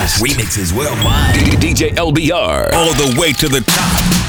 best. Remixes well mine. DJ LBR. All the way to the top.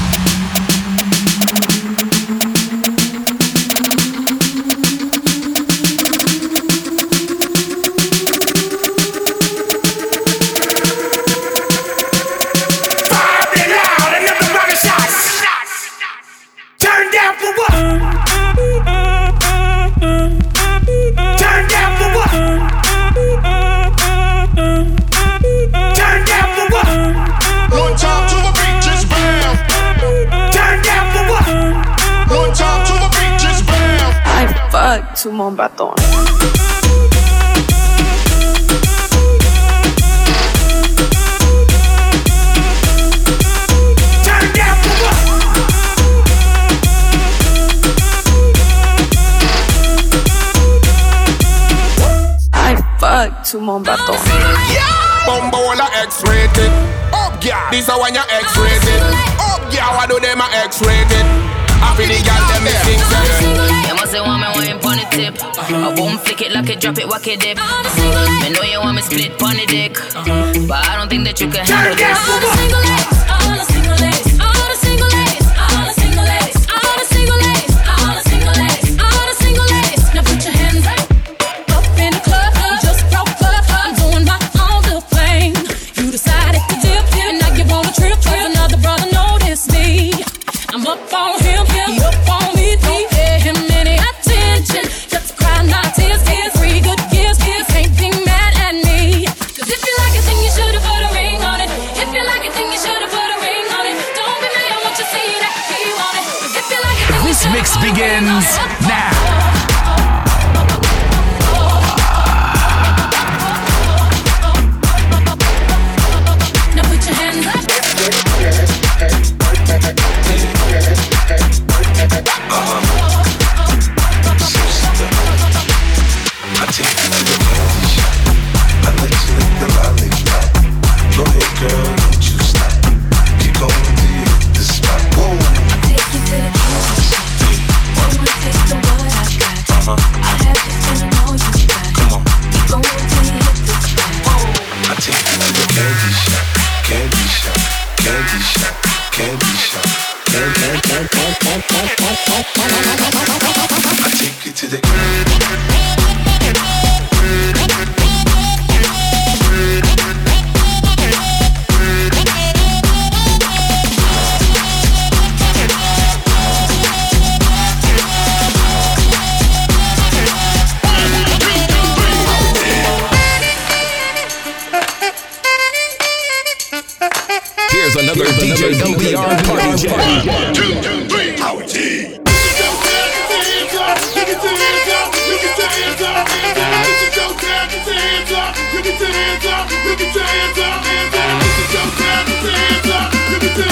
I fuck to mon bâton. Bumbola X-rated. Up, yeah. This a one you X-rated. Up, yeah. What do them a X-rated? Happy the girl them me sing say. You must say want me wine pon the tip. I won't flick it like it, drop it, walk it dip. Me know you want me split pon the dick, but I don't think that you can handle this. Begins now. crazy. LBR party jam. One, two, three, Howard You can up, you can up, you can up, you can up.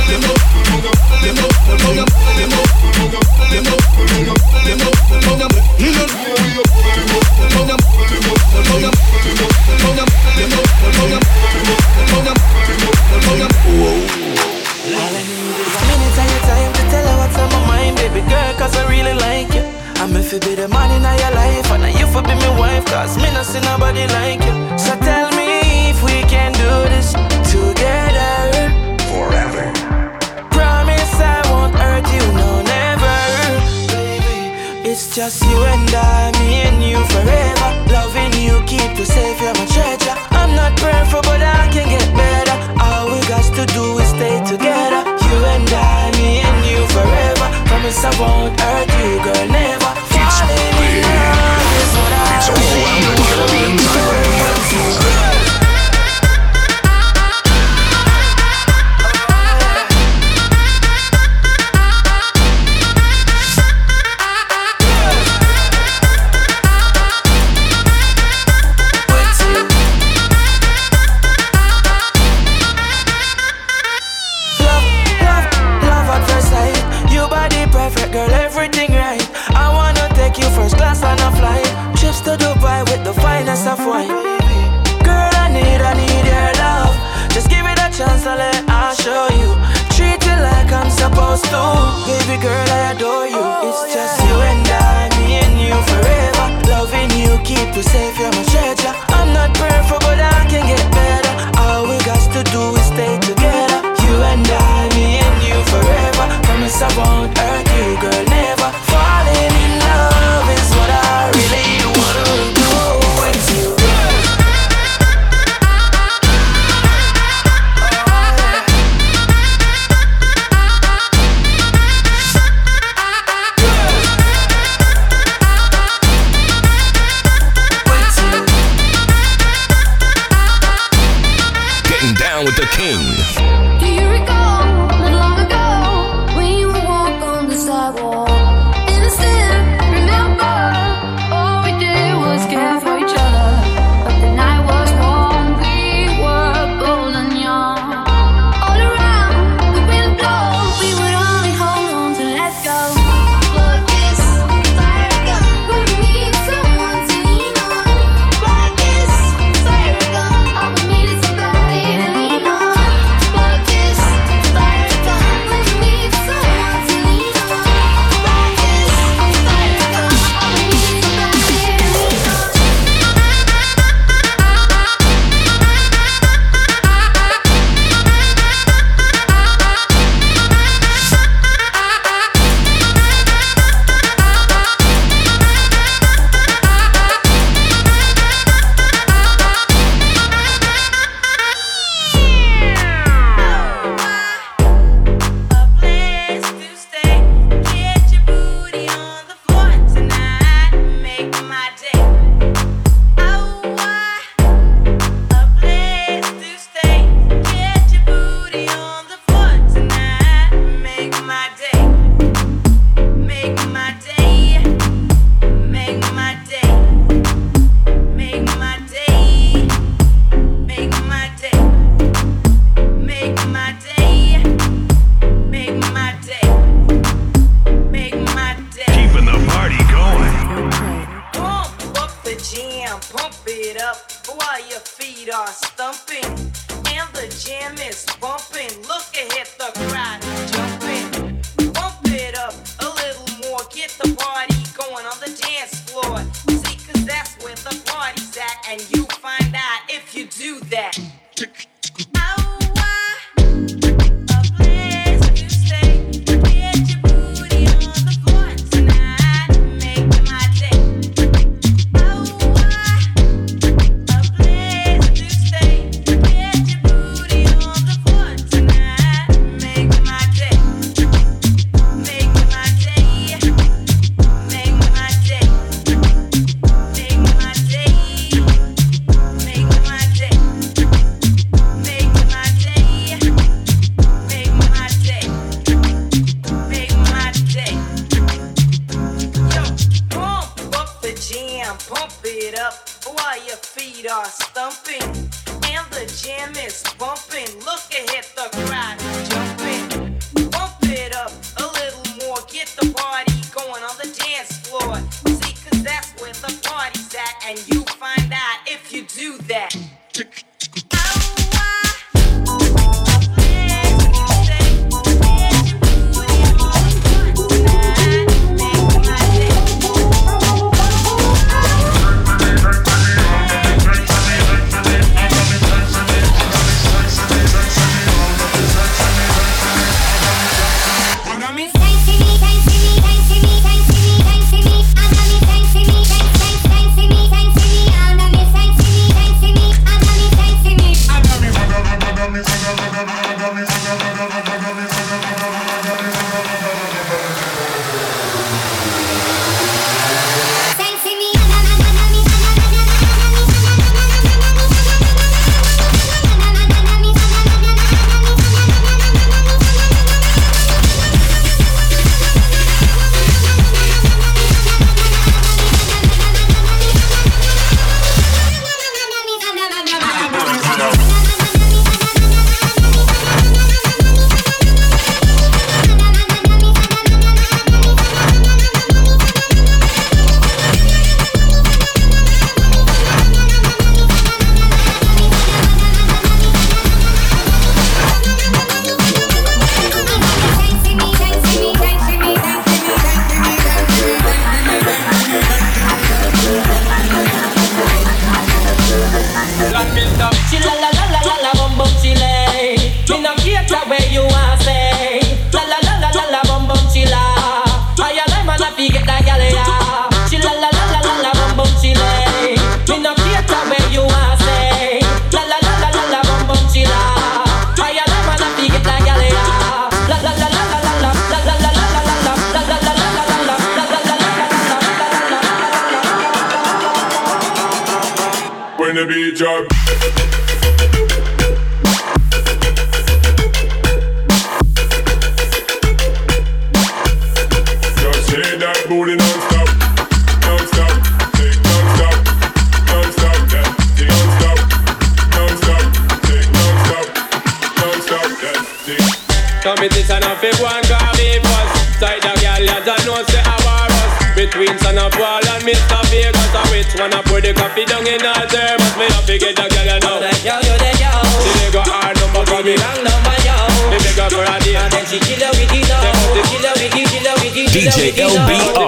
up while your feet are stumping and the jam is bumping. Look ahead, the crowd jumping. Bump it up a little more. Get the party going on the dance floor. See, cause that's where the party's at, and you find out if you do that. while your feet are stumping and the jam is bumping. Look ahead, the crowd jumping. Job. get a girl, you She they got hard number for me. Number, yo. Make her for a day. And then she kill her with it. Kill her with it, kill her with it, kill her with it, DJ LBO.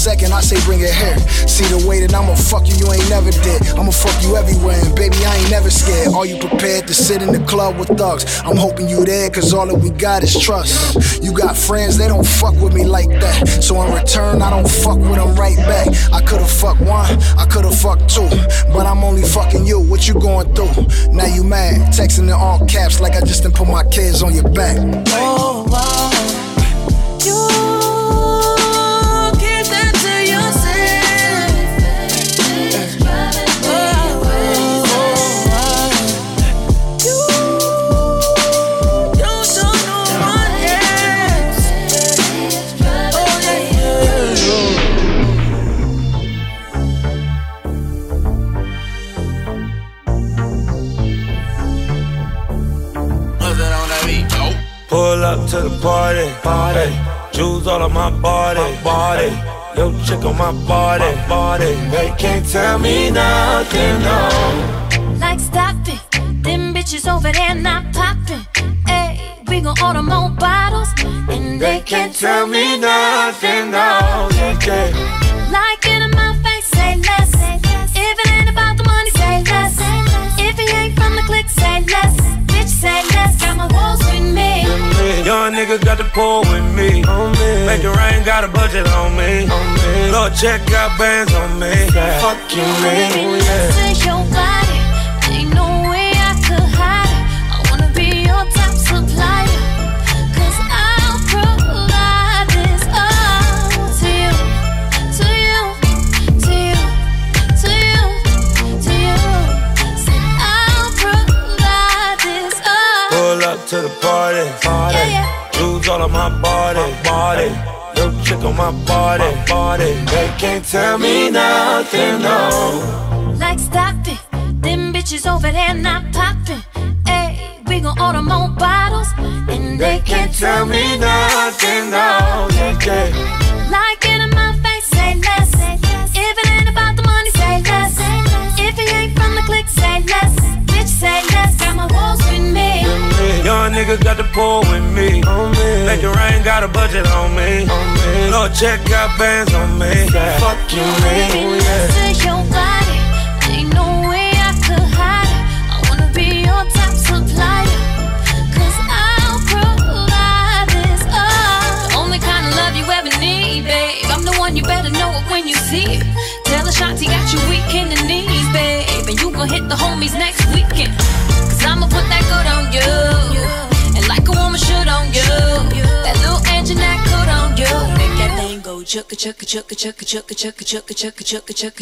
Second, I say bring it here. See the way that I'ma fuck you, you ain't never did. I'ma fuck you everywhere, and baby, I ain't never scared. Are you prepared to sit in the club with thugs? I'm hoping you there, cause all that we got is trust. You got friends, they don't fuck with me like that. So in return, I don't fuck with them right back. I could've fucked one, I could've fucked two, but I'm only fucking you. What you going through? Now you mad, texting in all caps like I just didn't put my kids on your back. Oh, wow. You to the party, party. Jewels all on my body, body. Yo, chick on my body, body. They can't tell me nothing, no. Like stop it, them bitches over there not popping. Hey, we gon' order more bottles, and they can't tell me nothing, no. Yeah, Like Young nigga got the pull with me. Make it rain, got a budget on me. Lord, check got bands on me. Fuck you, man. Baby, your body. Ain't no all on my body, body. Yo, chick on my body, body. They can't tell me nothing, no. Like stop it, them bitches over there not popping. Hey, we gon' order more bottles, and they can't tell me nothing, no. Yeah, yeah. Young nigga got the pull with me. Make it rain, got a budget on me. Lord, check got bands on me. Fuck you, Baby, man. listen, oh, your body. Ain't no way I could hide it. I wanna be your top supplier. Cause I'll provide this all. The only kind of love you ever need, babe. I'm the one you better know it when you see it. Tell the Shanti got you weak in the knees, babe. And you gon' hit the homies next weekend. I'ma put that good on you. And like a woman should on you. That that on you.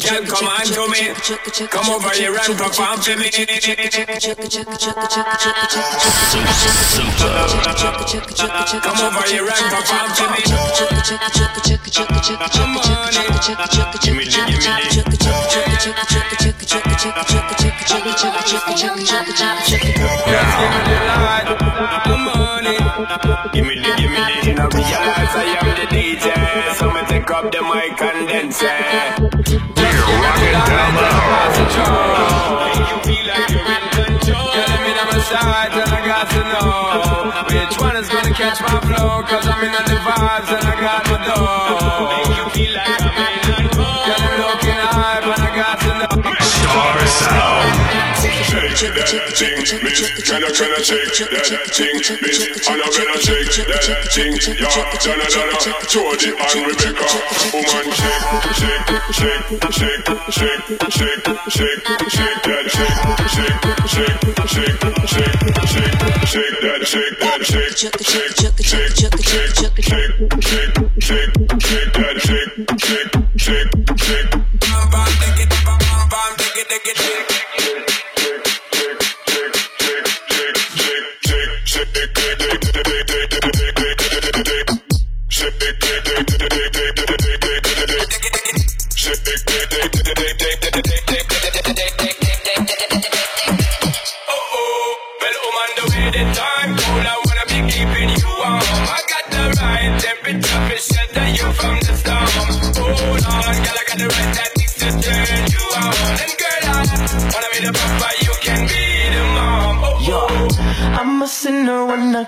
Girl, come on to me. Come over here and perform for me. Come over here and perform for me. Give me the, give me the, now realize I am up the mic and say, We're rocking down the You feel like you're in control. Girl, I'm in on my side and I got to know which one is gonna catch my flow. Cause I'm in on the vibes and I got Shake that thing, miss. Can I, can I shake that thing, miss? And I better shake that thing, yeah. Donna, Donna, Jody and Rebecca. Woman, shake, shake, shake, shake, shake, shake, shake, shake that shake, shake, shake, shake, shake, shake that, shake that, shake, shake, shake, shake, shake, shake, shake, shake, shake that, shake, shake, shake,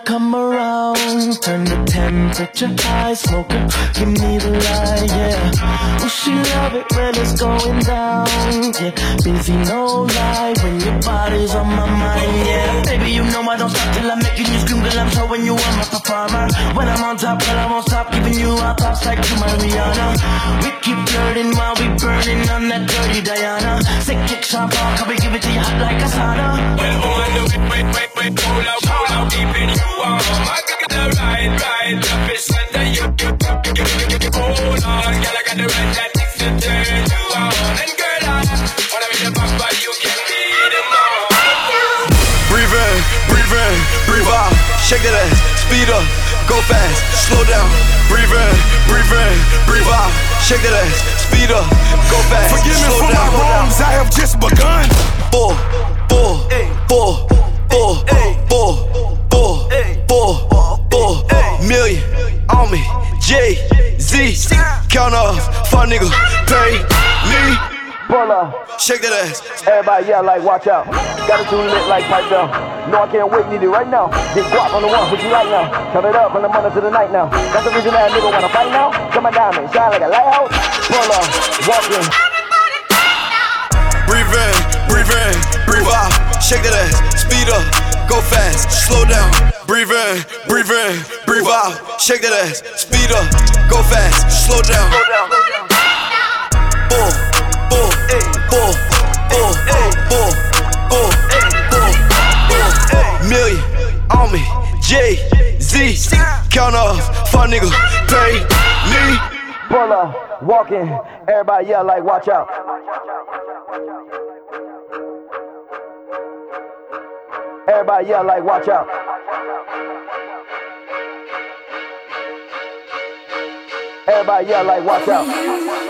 come around. The temperature high, smoker, give me the light, yeah. Oh, she love it when it's going down, yeah. Busy, no lie, when your body's on my mind, yeah. Baby, you know I don't stop till I'm making you scream, girl. I'm showing you I'm a performer. When I'm on top, girl, I won't stop giving you our thoughts like to my Rihanna. We keep flirting while we burning on that dirty Diana. Sick kick shot, can we give it to you hot like a sauna? Wait, wait, wait, pull out, pull out, keeping you warm. I got the right, right, love is under you, you, you, you, you, you, you, hold on, girl, I got the right tactics to turn you on. And girl, I wanna be the papa, you can be the mom. Breathe in, breathe in, breathe out. Shake that ass, speed up, go fast, slow down. Breathe in, breathe in, breathe out. Shake that ass, speed up, go fast, Forgive me for down. my wrongs, I have just begun. Four, four, four, four, four, four, four, four, million on me. J Z, count off, fuck nigga, pay me. Pull up. Shake that ass. Everybody yell like, watch out. Got it too lit like pipe down. No, I can't wait, need it right now. Get guap on the one, put you right now. Turn it up from the morning to the night now. That's the reason that nigga wanna fight now. Come on diamond, shine like a lighthouse. Pull up, walk in. Breathe in, breathe in, breathe out. Shake that ass, speed up, go fast, slow down. Breathe in, breathe in, breathe out. Shake that ass, speed up, go fast, slow down. Four, four, four, four, four, four, four, four, million on me. J Z, count off, fuck nigga, pay me. Pull up, walk in. Everybody yell like, watch out. Everybody yell like, watch out. Everybody yell like, watch out.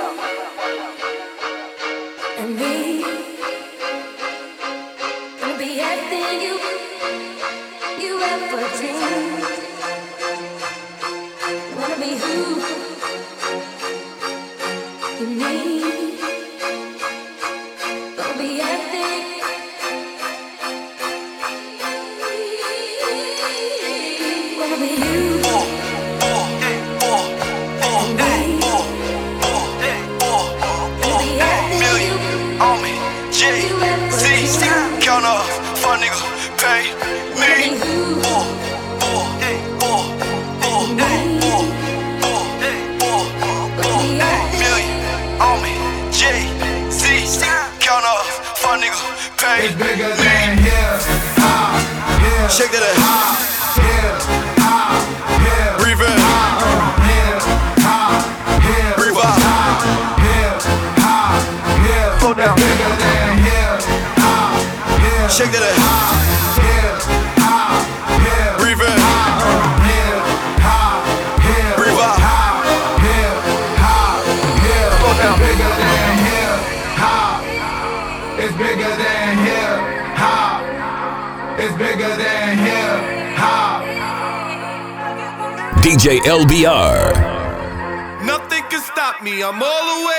Here. Shake that ass. Here, here. Breathe in. Here, here. Breathe out. Here, here. Slow down. It's bigger than here. It's bigger than here, ha. It's bigger than here, ha. DJ LBR. Nothing can stop me. I'm all the way